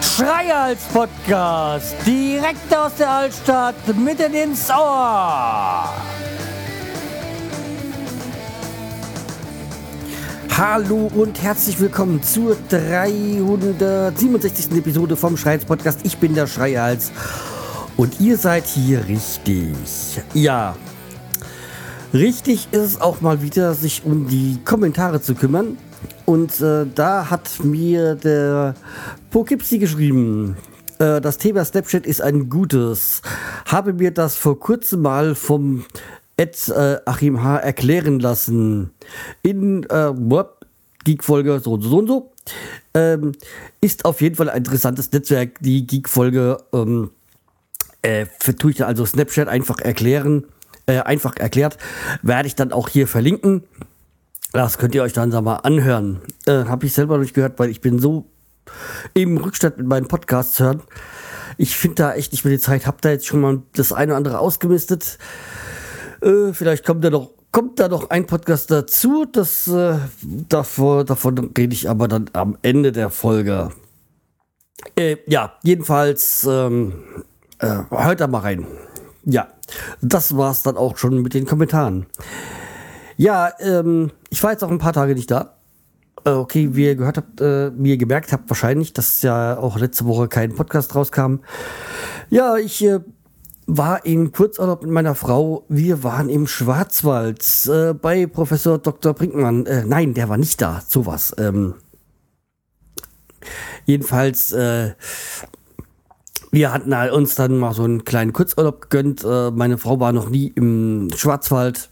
Schreihals Podcast, direkt aus der Altstadt, mitten ins Ohr. Hallo und herzlich willkommen zur 367. Episode vom Schreihals Podcast. Ich bin der Schreihals und ihr seid hier richtig. Ja, richtig ist es auch mal wieder, sich um die Kommentare zu kümmern. Und äh, da hat mir der Pokipsi geschrieben. Äh, das Thema Snapchat ist ein gutes. Habe mir das vor kurzem mal vom Ed äh, Achim H. erklären lassen. In äh, Geek-Folge so und so und so. Ähm, ist auf jeden Fall ein interessantes Netzwerk. Die Geek-Folge ähm, äh, tue ich also Snapchat einfach erklären. Äh, einfach erklärt. Werde ich dann auch hier verlinken. Das könnt ihr euch dann mal anhören. Äh, Habe ich selber nicht gehört, weil ich bin so im Rückstand mit meinen Podcasts hören. Ich finde da echt nicht mehr die Zeit. Hab da jetzt schon mal das eine oder andere ausgemistet. Äh, vielleicht kommt da noch kommt da noch ein Podcast dazu. Das äh, davor, davon rede ich aber dann am Ende der Folge. Äh, ja, jedenfalls ähm, äh, hört da mal rein. Ja, das war's dann auch schon mit den Kommentaren. Ja, ähm, ich war jetzt auch ein paar Tage nicht da. Äh, okay, wie ihr gehört habt, äh, wie ihr gemerkt habt, wahrscheinlich, dass ja auch letzte Woche kein Podcast rauskam. Ja, ich äh, war im Kurzurlaub mit meiner Frau. Wir waren im Schwarzwald äh, bei Professor Dr. Brinkmann. Äh, nein, der war nicht da. Sowas. Ähm, jedenfalls, äh, wir hatten uns dann mal so einen kleinen Kurzurlaub gegönnt. Äh, meine Frau war noch nie im Schwarzwald.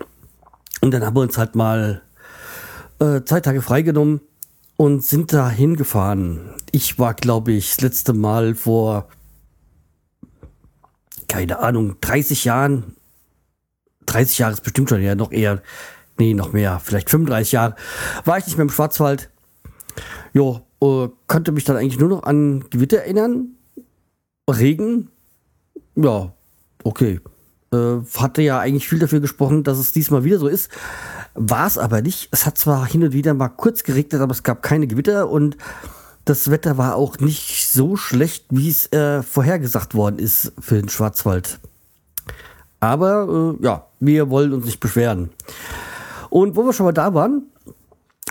Und dann haben wir uns halt mal äh, zwei Tage freigenommen und sind da hingefahren. Ich war, glaube ich, das letzte Mal vor, keine Ahnung, 30 Jahren. 30 Jahre ist bestimmt schon, ja, noch eher, nee, noch mehr, vielleicht 35 Jahre, war ich nicht mehr im Schwarzwald. Jo, äh, konnte mich dann eigentlich nur noch an Gewitter erinnern. Regen. Ja, okay äh, hatte ja eigentlich viel dafür gesprochen, dass es diesmal wieder so ist. War es aber nicht. Es hat zwar hin und wieder mal kurz geregnet, aber es gab keine Gewitter und das Wetter war auch nicht so schlecht, wie es äh, vorhergesagt worden ist für den Schwarzwald. Aber äh, ja, wir wollen uns nicht beschweren. Und wo wir schon mal da waren,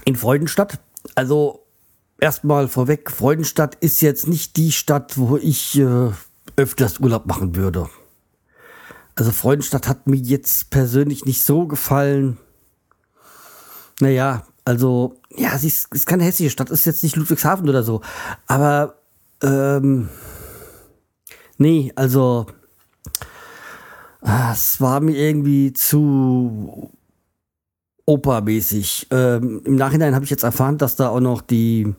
in Freudenstadt, also erstmal vorweg, Freudenstadt ist jetzt nicht die Stadt, wo ich äh, öfters Urlaub machen würde. Also Freudenstadt hat mir jetzt persönlich nicht so gefallen. Naja, also, ja, sie ist, ist keine hässliche Stadt, ist jetzt nicht Ludwigshafen oder so. Aber, ähm, nee, also, ah, es war mir irgendwie zu opermäßig. Ähm, Im Nachhinein habe ich jetzt erfahren, dass da auch noch die,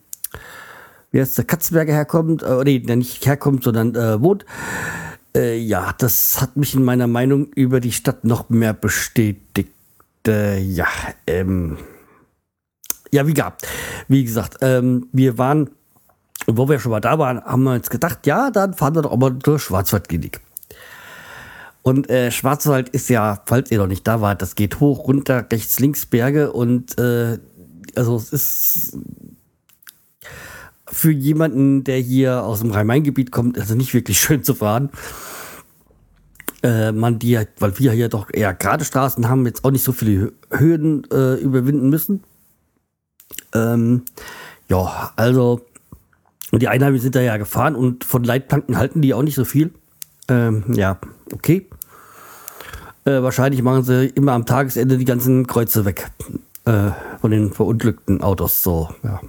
wie heißt der, Katzenberger herkommt, äh, nee, nicht herkommt, sondern äh, wohnt. Äh, ja, das hat mich in meiner Meinung über die Stadt noch mehr bestätigt. Äh, ja, ähm, ja, wie gehabt. Wie gesagt, ähm, wir waren, wo wir schon mal da waren, haben wir uns gedacht, ja, dann fahren wir doch mal durch Schwarzwaldklinik. Und äh, Schwarzwald ist ja, falls ihr noch nicht da wart, das geht hoch, runter, rechts, links Berge und äh, also es ist für jemanden, der hier aus dem Rhein-Main-Gebiet kommt, also nicht wirklich schön zu fahren. Äh, man die, weil wir hier doch eher gerade Straßen haben, jetzt auch nicht so viele Höhen äh, überwinden müssen. Ähm, ja, also die Einheimischen sind da ja gefahren und von Leitplanken halten die auch nicht so viel. Ähm, ja, okay. Äh, wahrscheinlich machen sie immer am Tagesende die ganzen Kreuze weg äh, von den verunglückten Autos. So, ja.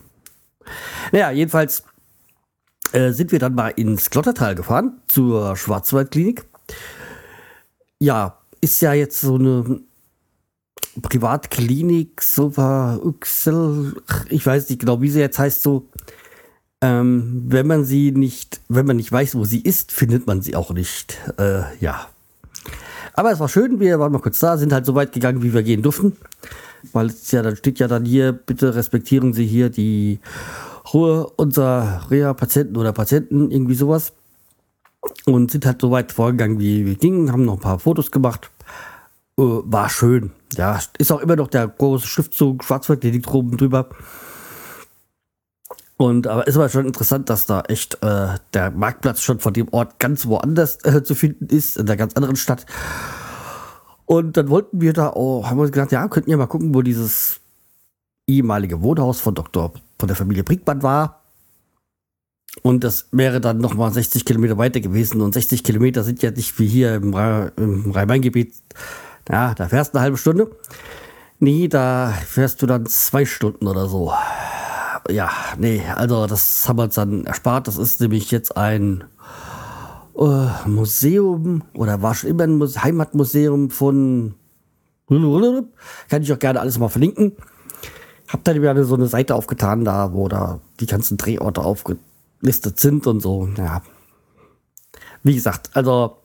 Naja, jedenfalls äh, sind wir dann mal ins Klottertal gefahren, zur Schwarzwaldklinik. Ja, ist ja jetzt so eine Privatklinik, so war Uxel, ich weiß nicht genau, wie sie jetzt heißt, so. Ähm, wenn man sie nicht, wenn man nicht weiß, wo sie ist, findet man sie auch nicht. Äh, ja. Aber es war schön, wir waren mal kurz da, sind halt so weit gegangen, wie wir gehen durften. Weil es ja, dann steht ja dann hier, bitte respektieren Sie hier die Ruhe unserer Reha-Patienten oder Patienten, irgendwie sowas. Und sind halt so weit vorgegangen, wie wir gingen, haben noch ein paar Fotos gemacht. Äh, war schön. ja, ist auch immer noch der große Schriftzug Schwarzwald, der liegt oben drüber. Und aber ist aber schon interessant, dass da echt äh, der Marktplatz schon von dem Ort ganz woanders äh, zu finden ist, in einer ganz anderen Stadt. Und dann wollten wir da auch, haben wir gedacht, ja, könnten wir mal gucken, wo dieses ehemalige Wohnhaus von Dr. von der Familie Brickmann war. Und das wäre dann nochmal 60 Kilometer weiter gewesen. Und 60 Kilometer sind ja nicht wie hier im Rhein-Main-Gebiet. Ja, da fährst du eine halbe Stunde. Nee, da fährst du dann zwei Stunden oder so. Ja, nee, also das haben wir uns dann erspart. Das ist nämlich jetzt ein äh, Museum oder war schon immer ein Heimatmuseum von. Kann ich auch gerne alles mal verlinken. Hab dann wieder so eine Seite aufgetan, da wo da die ganzen Drehorte aufgelistet sind und so. Ja. Wie gesagt, also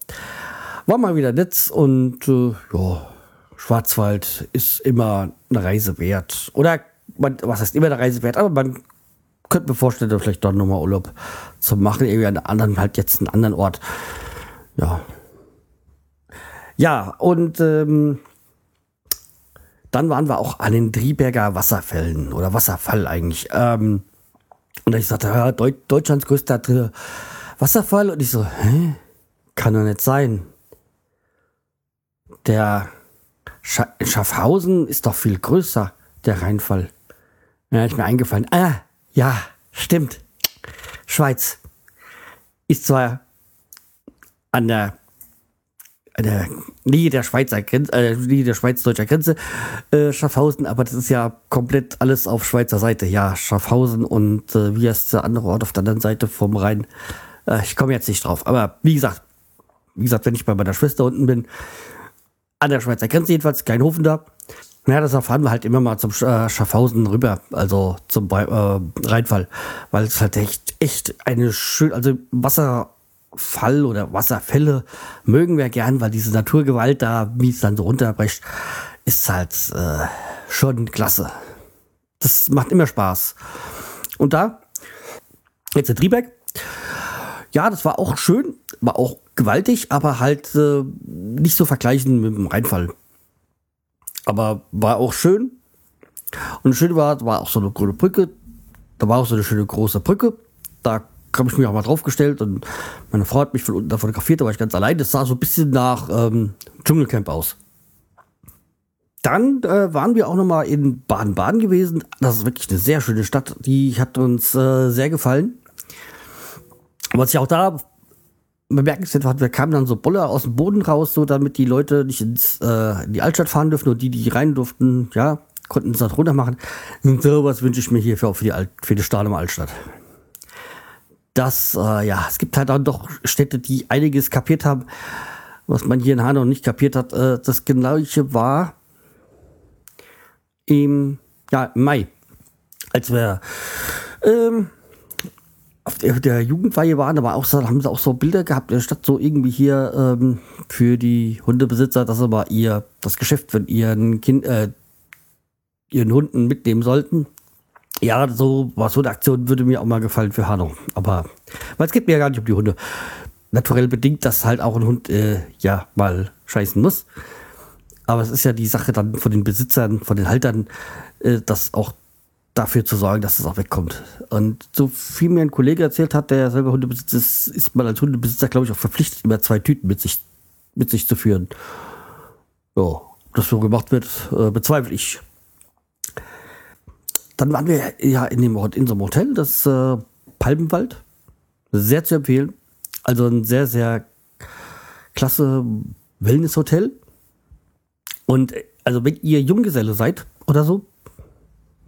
war mal wieder nett und äh, ja, Schwarzwald ist immer eine Reise wert. Oder man, was heißt immer eine Reise wert, aber man könnte mir vorstellen, vielleicht doch nochmal Urlaub zu machen, irgendwie an anderen, halt jetzt einen anderen Ort. Ja. Ja, und ähm, dann waren wir auch an den Drieberger Wasserfällen oder Wasserfall eigentlich. Ähm, und ich sagte, ja, Deut Deutschlands größter Wasserfall. Und ich so, hä? Kann doch nicht sein. Der Scha Schaffhausen ist doch viel größer, der Rheinfall. Ja, ist mir eingefallen. Ah, ja, stimmt. Schweiz ist zwar an der der Nähe der Schweizer Grenze, äh, Nähe der Schweiz-deutscher Grenze, äh, Schaffhausen, aber das ist ja komplett alles auf Schweizer Seite. Ja, Schaffhausen und äh, wie heißt der andere Ort auf der anderen Seite vom Rhein? Äh, ich komme jetzt nicht drauf. Aber wie gesagt, wie gesagt, wenn ich bei meiner Schwester unten bin, an der Schweizer Grenze jedenfalls, kein Hofen da. Naja, das erfahren wir halt immer mal zum äh, Schaffhausen rüber, also zum äh, Rheinfall, weil es halt echt, echt eine schöne, also Wasser Fall oder Wasserfälle mögen wir gern, weil diese Naturgewalt da, wie es dann so runterbricht, ist halt äh, schon klasse. Das macht immer Spaß. Und da, jetzt der Triebeck. Ja, das war auch schön, war auch gewaltig, aber halt äh, nicht so vergleichen mit dem Rheinfall. Aber war auch schön. Und schön war, war auch so eine grüne Brücke. Da war auch so eine schöne große Brücke. Da habe ich mich auch mal draufgestellt und meine Frau hat mich von unten da fotografiert, da war ich ganz allein. Das sah so ein bisschen nach ähm, Dschungelcamp aus. Dann äh, waren wir auch noch mal in Baden-Baden gewesen. Das ist wirklich eine sehr schöne Stadt. Die hat uns äh, sehr gefallen. Was ich auch da bemerkenswert war, wir kamen dann so Boller aus dem Boden raus, so damit die Leute nicht ins, äh, in die Altstadt fahren dürfen und die, die rein durften, ja, konnten es da runter machen. Und sowas wünsche ich mir hier für, für die, Alt, für die Stahlem Altstadt dass, äh, ja, es gibt halt dann doch Städte, die einiges kapiert haben, was man hier in Hanau nicht kapiert hat. Äh, das gleiche war im, ja, im Mai, als wir ähm, auf der, der Jugendweihe waren, war auch haben sie auch so Bilder gehabt, der Stadt so irgendwie hier ähm, für die Hundebesitzer, dass sie mal ihr das Geschäft von ihren Kind, äh, ihren Hunden mitnehmen sollten. Ja, so was so eine Aktion würde mir auch mal gefallen für Hanau. Aber weil es geht mir ja gar nicht um die Hunde. Naturell bedingt, dass halt auch ein Hund äh, ja mal scheißen muss. Aber es ist ja die Sache dann von den Besitzern, von den Haltern, äh, das auch dafür zu sorgen, dass es auch wegkommt. Und so viel mir ein Kollege erzählt hat, der selber Hundebesitzer ist, ist man als Hundebesitzer, glaube ich, auch verpflichtet, immer zwei Tüten mit sich, mit sich zu führen. Ja, ob das so gemacht wird, äh, bezweifle ich. Dann waren wir ja in, dem, in so einem Hotel, das äh, Palmenwald. Sehr zu empfehlen. Also ein sehr, sehr klasse Wellness-Hotel. Und also wenn ihr Junggeselle seid oder so,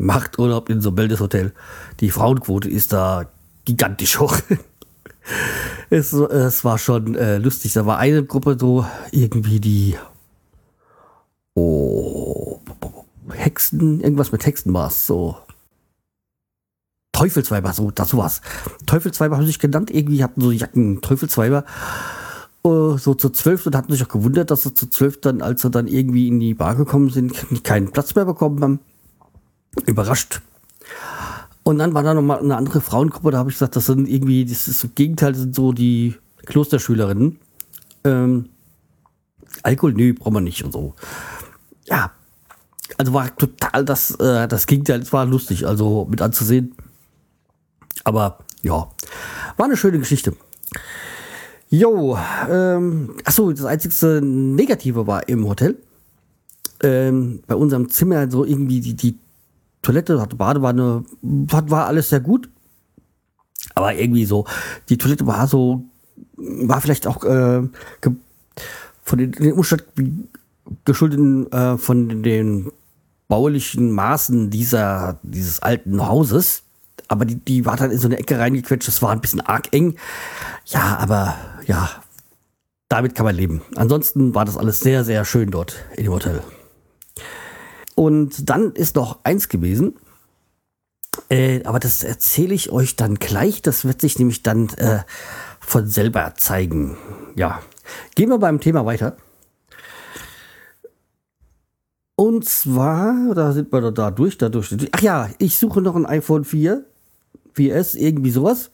macht Urlaub in so einem Wellness-Hotel. Die Frauenquote ist da gigantisch hoch. es, es war schon äh, lustig. Da war eine Gruppe so irgendwie die oh, Hexen, irgendwas mit Hexen war es, so. Teufelsweiber, so, das sowas. Teufelsweiber haben sich genannt, irgendwie hatten so Jacken Teufelsweiber. Uh, so zu zwölf und hatten sich auch gewundert, dass sie zu zwölf dann, als sie dann irgendwie in die Bar gekommen sind, keinen Platz mehr bekommen haben. Überrascht. Und dann war da nochmal eine andere Frauengruppe, da habe ich gesagt, das sind irgendwie, das ist so Gegenteil, das sind so die Klosterschülerinnen. Ähm, Alkohol, nö, brauchen wir nicht und so. Ja, Also war total das, äh, das Gegenteil, es war lustig, also mit anzusehen. Aber ja, war eine schöne Geschichte. Jo, ähm, achso, das einzigste Negative war im Hotel. Ähm, bei unserem Zimmer so irgendwie die, die Toilette, hatte Badewanne, war alles sehr gut. Aber irgendwie so, die Toilette war so, war vielleicht auch äh, von den, den Umständen geschuldet äh, von den baulichen Maßen dieser, dieses alten Hauses. Aber die, die war dann in so eine Ecke reingequetscht, das war ein bisschen arg eng. Ja, aber ja, damit kann man leben. Ansonsten war das alles sehr, sehr schön dort in dem Hotel. Und dann ist noch eins gewesen. Äh, aber das erzähle ich euch dann gleich. Das wird sich nämlich dann äh, von selber zeigen. Ja. Gehen wir beim Thema weiter. Und zwar, da sind wir da durch, da durch. Ach ja, ich suche noch ein iPhone 4, 4S, irgendwie sowas.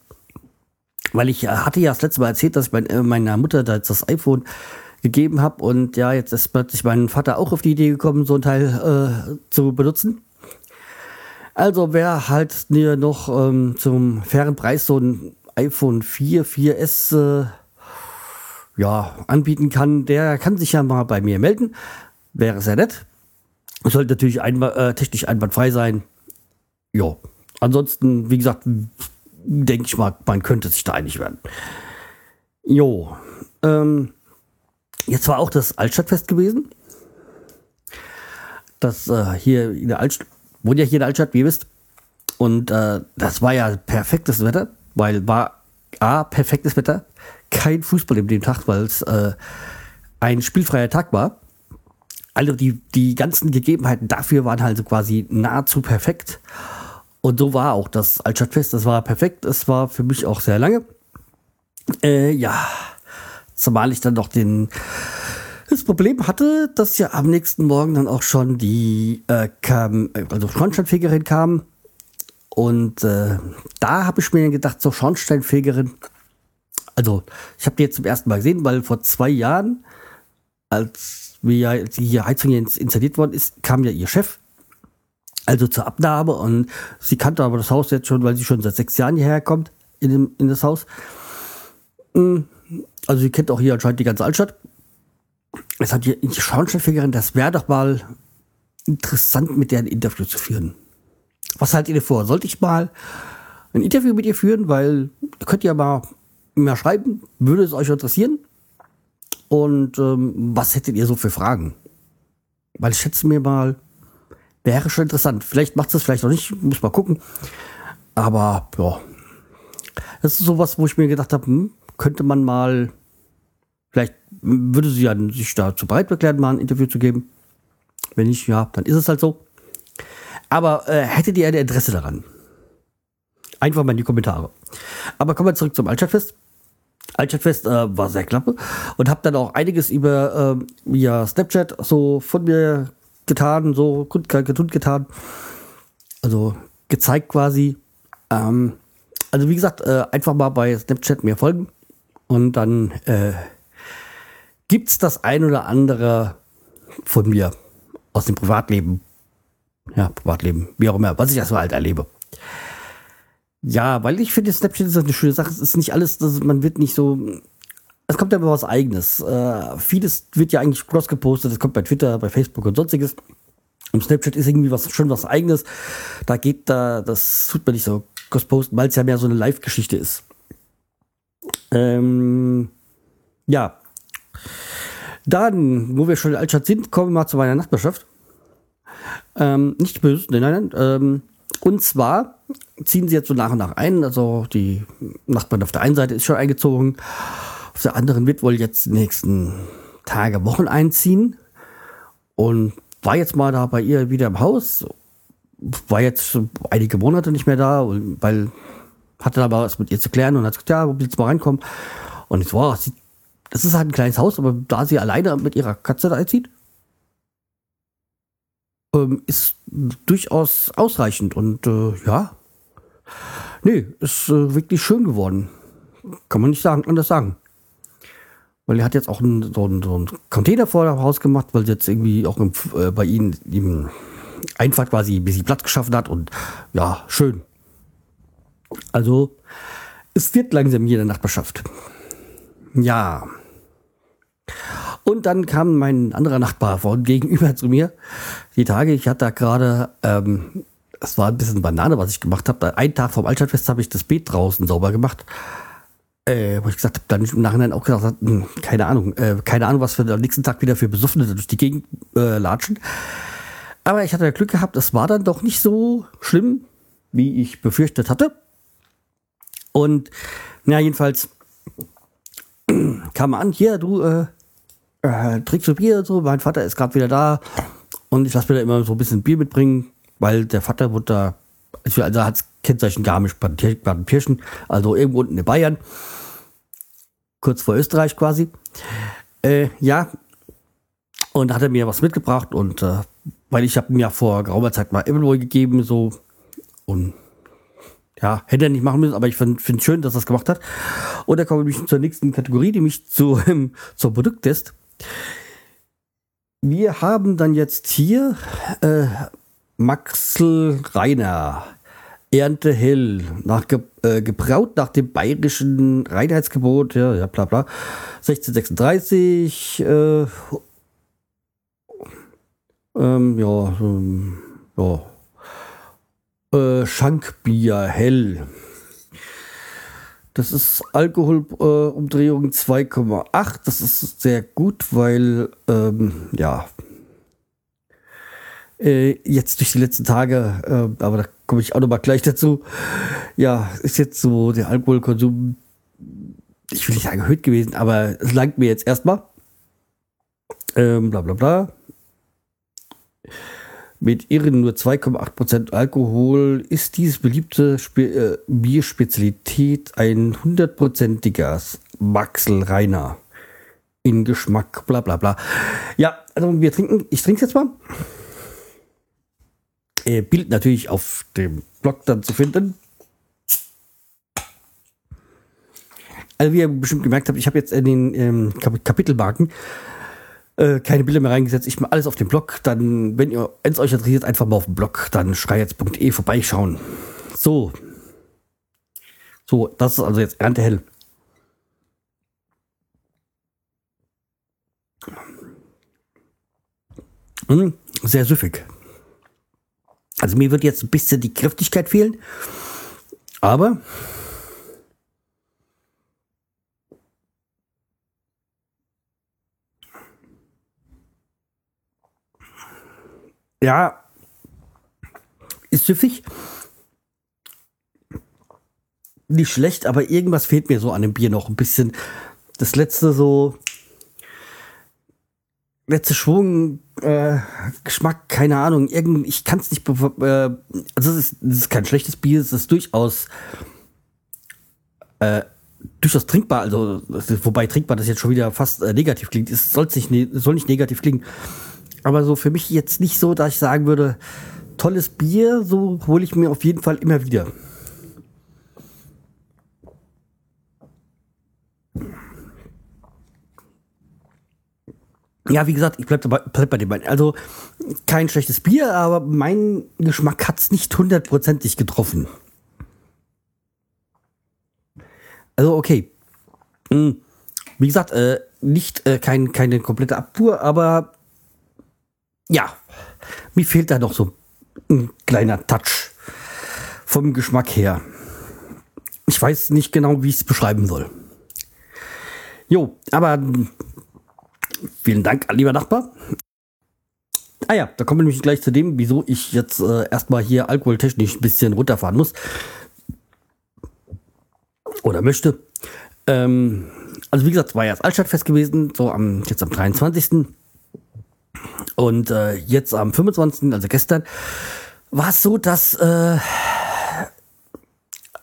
Weil ich äh, hatte ja das letzte Mal erzählt, dass ich mein, äh, meiner Mutter da jetzt das iPhone gegeben habe und ja, jetzt ist plötzlich mein Vater auch auf die Idee gekommen, so ein Teil äh, zu benutzen. Also wer halt mir noch ähm, zum fairen Preis so ein iPhone 4, 4S äh, ja, anbieten kann, der kann sich ja mal bei mir melden. Wäre sehr nett. Sollte natürlich einmal, äh, technisch einwandfrei sein. Ja. Ansonsten, wie gesagt, denke ich mal, man könnte sich da einig werden. Jo. Ähm, jetzt war auch das Altstadtfest gewesen. Das äh, hier in der Altstadt, wohnt ja hier in der Altstadt, wie ihr wisst. Und äh, das war ja perfektes Wetter, weil war A, perfektes Wetter, kein Fußball in dem Tag, weil es äh, ein spielfreier Tag war. Also die, die ganzen Gegebenheiten dafür waren halt so quasi nahezu perfekt. Und so war auch das Altstadtfest. Das war perfekt. Es war für mich auch sehr lange. Äh, ja, zumal ich dann noch den das Problem hatte, dass ja am nächsten Morgen dann auch schon die äh, kam, also Schornsteinfegerin kam. Und äh, da habe ich mir gedacht, so Schornsteinfegerin, also ich habe die jetzt zum ersten Mal gesehen, weil vor zwei Jahren, als wie ja die Heizung jetzt installiert worden ist, kam ja ihr Chef, also zur Abnahme und sie kannte aber das Haus jetzt schon, weil sie schon seit sechs Jahren hierher kommt in, dem, in das Haus. Mm, also sie kennt auch hier anscheinend die ganze Altstadt. Es hat die Schornsteinfegerin, das wäre doch mal interessant, mit der ein Interview zu führen. Was haltet ihr vor? Sollte ich mal ein Interview mit ihr führen? Weil ihr könnt ja mal mehr schreiben. Würde es euch interessieren? Und ähm, was hättet ihr so für Fragen? Weil ich schätze mir mal, wäre schon interessant. Vielleicht macht es vielleicht noch nicht, muss mal gucken. Aber ja, das ist sowas, wo ich mir gedacht habe, hm, könnte man mal, vielleicht würde sie ja sich dazu bereit erklären, mal ein Interview zu geben. Wenn nicht, ja, dann ist es halt so. Aber äh, hättet ihr ein Interesse daran? Einfach mal in die Kommentare. Aber kommen wir zurück zum Altstadtfest. Altstadtfest äh, war sehr klappe und habe dann auch einiges über äh, via Snapchat so von mir getan, so kundgetan, getan. Also gezeigt quasi. Ähm, also wie gesagt, äh, einfach mal bei Snapchat mir folgen und dann äh, gibt's das ein oder andere von mir aus dem Privatleben. Ja, Privatleben, wie auch immer, was ich erstmal halt erlebe. Ja, weil ich finde, Snapchat ist eine schöne Sache. Es ist nicht alles, das, man wird nicht so. Es kommt ja immer was Eigenes. Äh, vieles wird ja eigentlich cross gepostet. Es kommt bei Twitter, bei Facebook und sonstiges. Und Snapchat ist irgendwie was schon was Eigenes. Da geht da, das tut man nicht so cross posten, weil es ja mehr so eine Live-Geschichte ist. Ähm, ja. Dann, wo wir schon in Altstadt sind, kommen wir mal zu meiner Nachbarschaft. Ähm, nicht böse, nein, nein. Ähm, und zwar ziehen sie jetzt so nach und nach ein. Also die Nachbarn auf der einen Seite ist schon eingezogen, auf der anderen wird wohl jetzt die nächsten Tage, Wochen einziehen. Und war jetzt mal da bei ihr wieder im Haus, war jetzt einige Monate nicht mehr da, weil hatte aber was mit ihr zu klären und hat gesagt, ja, willst du mal reinkommen? Und ich so, wow, das ist halt ein kleines Haus, aber da sie alleine mit ihrer Katze da einzieht, ähm, ist durchaus ausreichend und äh, ja, nee, ist äh, wirklich schön geworden. Kann man nicht sagen, anders sagen. weil er hat jetzt auch einen, so, einen, so einen Container vor dem Haus gemacht, weil sie jetzt irgendwie auch im, äh, bei ihnen im Einfahrt quasi ein bisschen Platz geschaffen hat und ja, schön. Also, es wird langsam der Nachbarschaft. Ja. Und dann kam mein anderer Nachbar von gegenüber zu mir. Die Tage, ich hatte da gerade, ähm, es war ein bisschen Banane, was ich gemacht habe. Einen Tag vom Altstadtfest habe ich das Beet draußen sauber gemacht. Äh, wo ich gesagt habe, dann im Nachhinein auch gesagt, hm, keine Ahnung, äh, keine Ahnung, was wir am nächsten Tag wieder für Besoffene durch die Gegend äh, latschen. Aber ich hatte Glück gehabt, es war dann doch nicht so schlimm, wie ich befürchtet hatte. Und ja, jedenfalls kam an, hier, du äh, äh, trinkst du Bier so, mein Vater ist gerade wieder da. Und ich lasse mir da immer so ein bisschen Bier mitbringen, weil der Vater wurde da, also, hat Kennzeichen Garmisch-Partenkirchen, also irgendwo unten in Bayern, kurz vor Österreich quasi. Äh, ja, und hat er mir was mitgebracht und äh, weil ich habe mir vor geraumer Zeit mal Evernote gegeben, so. Und ja, hätte er nicht machen müssen, aber ich finde es schön, dass er es gemacht hat. Und da komme ich zur nächsten Kategorie, die mich zu, ähm, zum Produkttest. Wir haben dann jetzt hier äh, Maxel Reiner, Ernte hell, nach, äh, gebraut nach dem bayerischen Reinheitsgebot, ja, ja, bla bla, 1636, äh, ähm, ja, ähm, ja, äh, Schankbier hell. Das ist Alkoholumdrehung äh, 2,8. Das ist sehr gut, weil, ähm, ja, äh, jetzt durch die letzten Tage, äh, aber da komme ich auch noch mal gleich dazu, ja, ist jetzt so der Alkoholkonsum, ich will nicht sagen erhöht gewesen, aber es langt mir jetzt erstmal. Ähm, bla bla bla mit ihren nur 2,8% Alkohol ist diese beliebte Spe äh, Bierspezialität ein hundertprozentiger Maxel Reiner in Geschmack, bla bla bla. Ja, also wir trinken, ich trinke jetzt mal. Äh, Bild natürlich auf dem Blog dann zu finden. Also wie ihr bestimmt gemerkt habt, ich habe jetzt in den ähm, Kapitelmarken äh, keine Bilder mehr reingesetzt. Ich mache alles auf dem Blog. Dann, wenn ihr es euch interessiert, einfach mal auf dem Blog, dann schreietz.de vorbeischauen. So. So, das ist also jetzt Erntehell. Hm, sehr süffig. Also mir wird jetzt ein bisschen die Kräftigkeit fehlen. Aber Ja, ist süffig. Nicht schlecht, aber irgendwas fehlt mir so an dem Bier noch ein bisschen. Das letzte so, letzte Schwung, äh, Geschmack, keine Ahnung, irgend, ich kann es nicht, äh, also es ist, es ist kein schlechtes Bier, es ist durchaus, äh, durchaus trinkbar, also wobei trinkbar das jetzt schon wieder fast äh, negativ klingt, es soll nicht, ne, soll nicht negativ klingen, aber so für mich jetzt nicht so, dass ich sagen würde, tolles Bier, so hole ich mir auf jeden Fall immer wieder. Ja, wie gesagt, ich bleibe bleib bei dem. Also kein schlechtes Bier, aber mein Geschmack hat es nicht hundertprozentig getroffen. Also okay. Hm. Wie gesagt, äh, nicht äh, kein, keine komplette Abfuhr, aber ja, mir fehlt da noch so ein kleiner Touch vom Geschmack her. Ich weiß nicht genau, wie ich es beschreiben soll. Jo, aber vielen Dank, lieber Nachbar. Ah ja, da kommen wir nämlich gleich zu dem, wieso ich jetzt äh, erstmal hier alkoholtechnisch ein bisschen runterfahren muss. Oder möchte. Ähm, also wie gesagt, es war ja das Altstadtfest gewesen, so am, jetzt am 23. Und äh, jetzt am 25., also gestern, war es so, dass äh,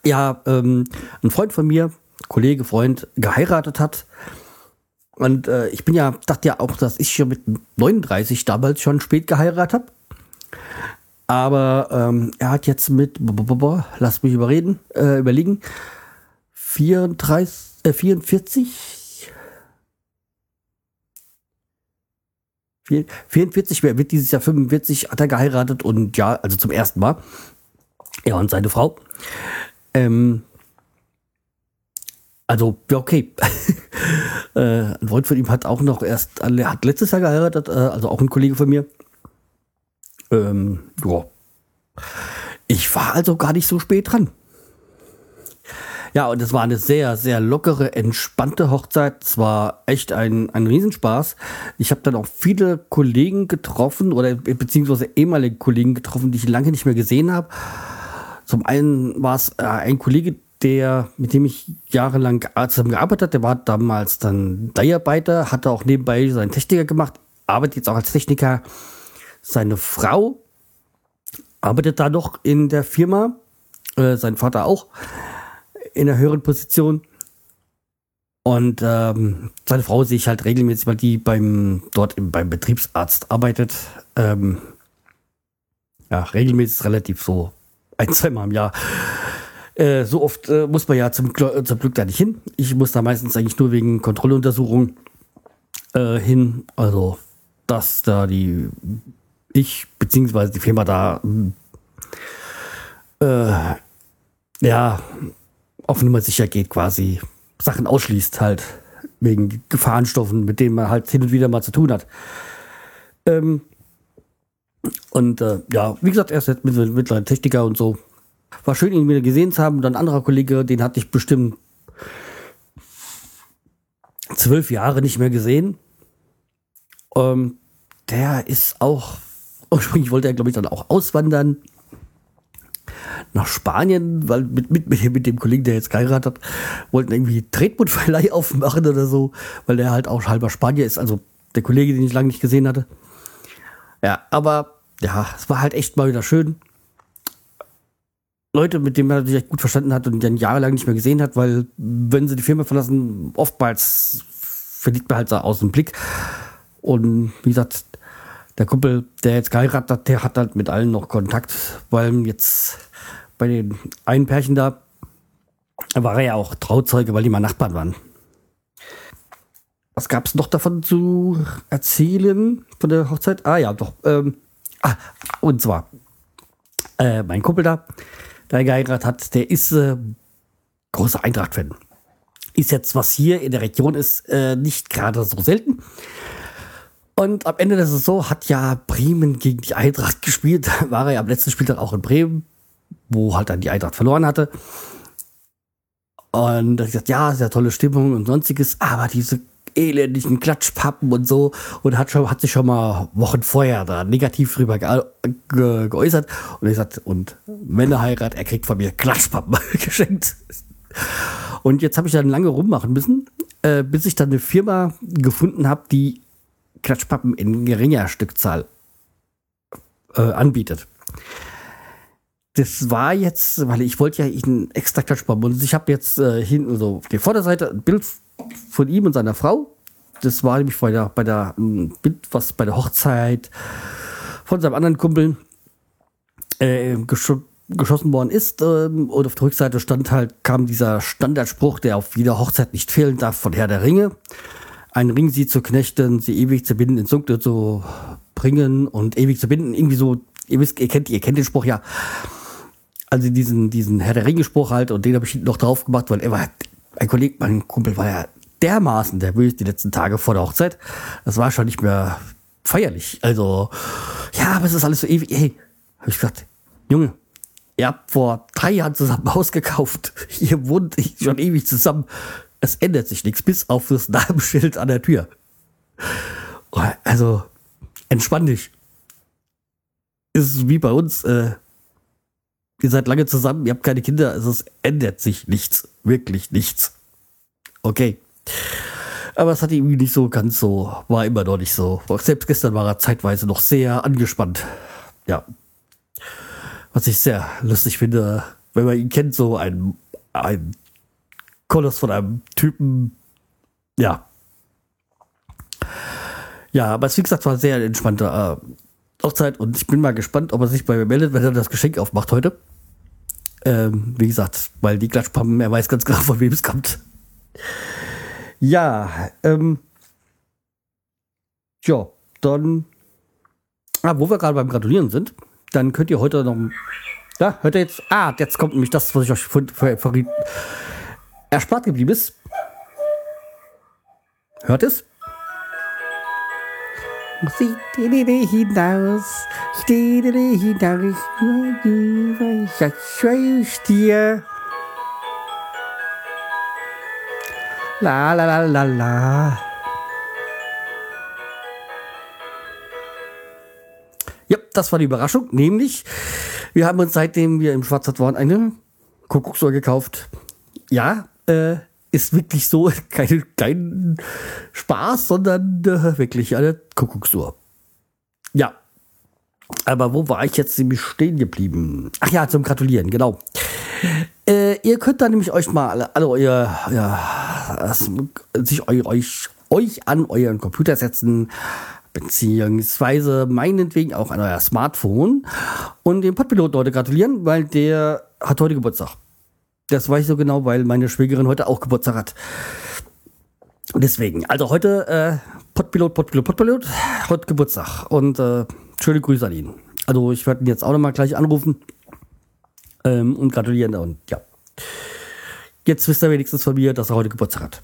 ja ähm, ein Freund von mir, Kollege, Freund, geheiratet hat. Und äh, ich bin ja, dachte ja auch, dass ich schon mit 39 damals schon spät geheiratet habe. Aber ähm, er hat jetzt mit, lass mich überreden, äh, überlegen, 34, äh, 44 44, wer wird dieses Jahr 45, hat er geheiratet und ja, also zum ersten Mal. Er und seine Frau. Ähm, also, ja, okay. äh, ein Freund von ihm hat auch noch erst, hat letztes Jahr geheiratet, äh, also auch ein Kollege von mir. Ähm, ja. Ich war also gar nicht so spät dran. Ja, und es war eine sehr, sehr lockere, entspannte Hochzeit. Es war echt ein, ein Riesenspaß. Ich habe dann auch viele Kollegen getroffen oder beziehungsweise ehemalige Kollegen getroffen, die ich lange nicht mehr gesehen habe. Zum einen war es äh, ein Kollege, der, mit dem ich jahrelang zusammen gearbeitet habe, der war damals dann Leiharbeiter, hatte auch nebenbei seinen Techniker gemacht, arbeitet jetzt auch als Techniker. Seine Frau arbeitet da noch in der Firma, äh, sein Vater auch in einer höheren Position. Und ähm, seine Frau sehe ich halt regelmäßig, weil die beim dort im, beim Betriebsarzt arbeitet. Ähm, ja, regelmäßig relativ so ein, zweimal im Jahr. Äh, so oft äh, muss man ja zum, zum Glück da nicht hin. Ich muss da meistens eigentlich nur wegen Kontrolluntersuchung äh, hin. Also, dass da die ich beziehungsweise die Firma da äh, ja auf Nummer sicher geht, quasi Sachen ausschließt halt wegen Gefahrenstoffen, mit denen man halt hin und wieder mal zu tun hat. Ähm, und äh, ja, wie gesagt, er ist jetzt mittlerweile Techniker und so. War schön, ihn wieder gesehen zu haben. Und ein anderer Kollege, den hatte ich bestimmt zwölf Jahre nicht mehr gesehen. Ähm, der ist auch, ursprünglich wollte er, glaube ich, dann auch auswandern nach Spanien, weil mit, mit, mit, dem, Kollegen, der jetzt geheiratet hat, wollten irgendwie Tretbootverleih aufmachen oder so, weil der halt auch halber Spanier ist, also der Kollege, den ich lange nicht gesehen hatte. Ja, aber ja, es war halt echt mal wieder schön. Leute, mit denen man sich gut verstanden hat und dann jahrelang nicht mehr gesehen hat, weil wenn sie die Firma verlassen, oftmals verliert man halt so aus dem Blick. Und wie gesagt, der Kumpel, der jetzt geheiratet hat, der hat halt mit allen noch Kontakt, weil jetzt bei den einen Pärchen da war er ja auch Trauzeuge, weil die mal Nachbarn waren. Was gab es noch davon zu erzählen von der Hochzeit? Ah ja, doch. Ähm, ah, und zwar, äh, mein Kumpel da, der geheiratet hat, der ist äh, großer Eintracht-Fan. Ist jetzt, was hier in der Region ist, äh, nicht gerade so selten. Und am Ende der Saison hat ja Bremen gegen die Eintracht gespielt. War er ja am letzten Spieltag auch in Bremen wo halt dann die Eintracht verloren hatte. Und da hat gesagt, ja, sehr tolle Stimmung und sonstiges, aber diese elendigen Klatschpappen und so und hat schon hat sich schon mal Wochen vorher da negativ drüber ge ge geäußert und ich sagte und wenn er heiratet, er kriegt von mir Klatschpappen geschenkt. Und jetzt habe ich dann lange rummachen müssen, äh, bis ich dann eine Firma gefunden habe, die Klatschpappen in geringer Stückzahl äh, anbietet das war jetzt, weil ich wollte ja einen extra Klatschbaum und ich habe jetzt äh, hinten so auf der Vorderseite ein Bild von ihm und seiner Frau. Das war nämlich bei der, bei der Bild, was bei der Hochzeit von seinem anderen Kumpel äh, gesch geschossen worden ist. Ähm, und auf der Rückseite stand halt, kam dieser Standardspruch, der auf jeder Hochzeit nicht fehlen darf, von Herr der Ringe. Ein Ring sie zu knechten, sie ewig zu binden, ins Dunkle zu bringen und ewig zu binden. Irgendwie so, ihr wisst, ihr kennt, ihr kennt den Spruch ja also diesen, diesen Herr der Ringe-Spruch halt, und den habe ich noch drauf gemacht, weil er war, ein Kollege, mein Kumpel war ja dermaßen nervös die letzten Tage vor der Hochzeit. Das war schon nicht mehr feierlich. Also, ja, aber es ist alles so ewig. Hey, habe ich gesagt, Junge, ihr habt vor drei Jahren zusammen Haus gekauft. Ihr wohnt schon ewig zusammen. Es ändert sich nichts, bis auf das Namensschild an der Tür. Also, entspann dich. Ist wie bei uns, äh, ihr seid lange zusammen, ihr habt keine Kinder, also es ändert sich nichts. Wirklich nichts. Okay. Aber es hat irgendwie nicht so ganz so, war immer noch nicht so. Selbst gestern war er zeitweise noch sehr angespannt. Ja. Was ich sehr lustig finde, wenn man ihn kennt, so ein, ein Koloss von einem Typen. Ja. Ja, aber es, wie gesagt, war sehr entspannte äh, Hochzeit und ich bin mal gespannt, ob er sich bei mir meldet, wenn er das Geschenk aufmacht heute. Ähm, wie gesagt, weil die Klatschpampen, er weiß ganz genau, von wem es kommt. Ja, ähm, ja, dann, ah, wo wir gerade beim Gratulieren sind, dann könnt ihr heute noch, da, hört ihr jetzt, ah, jetzt kommt nämlich das, was ich euch verriet, erspart geblieben ist. Hört es? hinaus, hinaus, ich dir. La la la la la. Ja, das war die Überraschung. Nämlich, wir haben uns seitdem wir im Schwarzwald waren eine Kuckucksuhr gekauft. Ja, äh, ist wirklich so kein, kein Spaß, sondern äh, wirklich eine Kuckucksuhr. Ja. Aber wo war ich jetzt nämlich stehen geblieben? Ach ja, zum Gratulieren, genau. Äh, ihr könnt da nämlich euch mal alle, alle euer, ja, sich euch, euch, euch an euren Computer setzen, beziehungsweise meinetwegen auch an euer Smartphone und dem Podpilot heute gratulieren, weil der hat heute Geburtstag. Das weiß ich so genau, weil meine Schwägerin heute auch Geburtstag hat. Deswegen, also heute äh, Podpilot, Podpilot, Podpilot, heute Geburtstag und äh, schöne Grüße an ihn. Also ich werde ihn jetzt auch nochmal gleich anrufen ähm, und gratulieren und ja. Jetzt wisst ihr wenigstens von mir, dass er heute Geburtstag hat.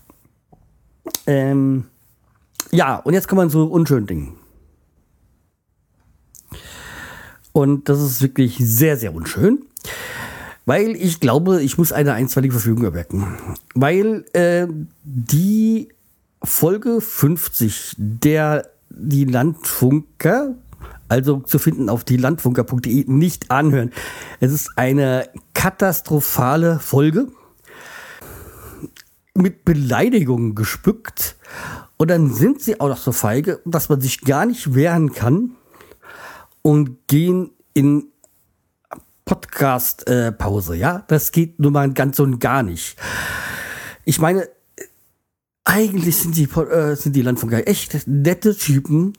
Ähm, ja, und jetzt kommen wir zu unschönen Dingen. Und das ist wirklich sehr, sehr unschön. Weil ich glaube, ich muss eine einstweilige Verfügung erwecken. Weil äh, die Folge 50 der die Landfunker, also zu finden auf die landfunker.de, nicht anhören. Es ist eine katastrophale Folge mit Beleidigungen gespückt. Und dann sind sie auch noch so feige, dass man sich gar nicht wehren kann und gehen in Podcast-Pause, äh, ja? Das geht nun mal ganz und gar nicht. Ich meine, eigentlich sind die, äh, sind die Landfunker echt nette Typen,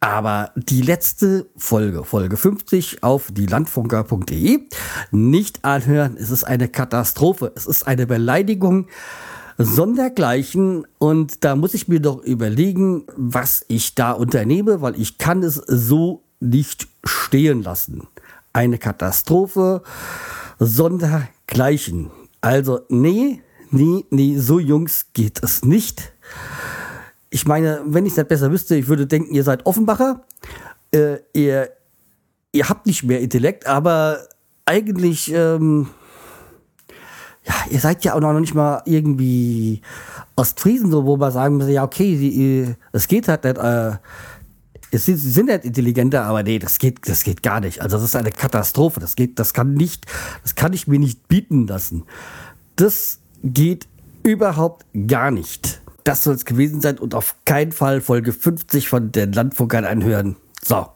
aber die letzte Folge, Folge 50 auf dielandfunker.de, nicht anhören. Es ist eine Katastrophe. Es ist eine Beleidigung sondergleichen. Und da muss ich mir doch überlegen, was ich da unternehme, weil ich kann es so nicht stehen lassen eine Katastrophe sondergleichen. Also, nee, nee, nee, so Jungs geht es nicht. Ich meine, wenn ich es nicht besser wüsste, ich würde denken, ihr seid Offenbacher. Äh, ihr, ihr habt nicht mehr Intellekt, aber eigentlich, ähm, ja, ihr seid ja auch noch nicht mal irgendwie Ostfriesen, so, wo man sagen muss, ja, okay, die, es geht halt nicht, äh, sie sind halt intelligenter, aber nee, das geht, das geht gar nicht. Also das ist eine Katastrophe. Das geht, das kann nicht, das kann ich mir nicht bieten lassen. Das geht überhaupt gar nicht. Das soll es gewesen sein und auf keinen Fall Folge 50 von den Landfunkern anhören. So.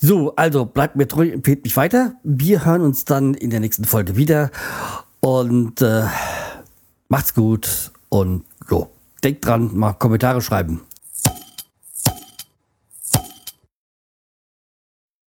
So, also bleibt mir treu, empfehlt mich weiter. Wir hören uns dann in der nächsten Folge wieder. Und äh, macht's gut und jo, denkt dran, mal Kommentare schreiben.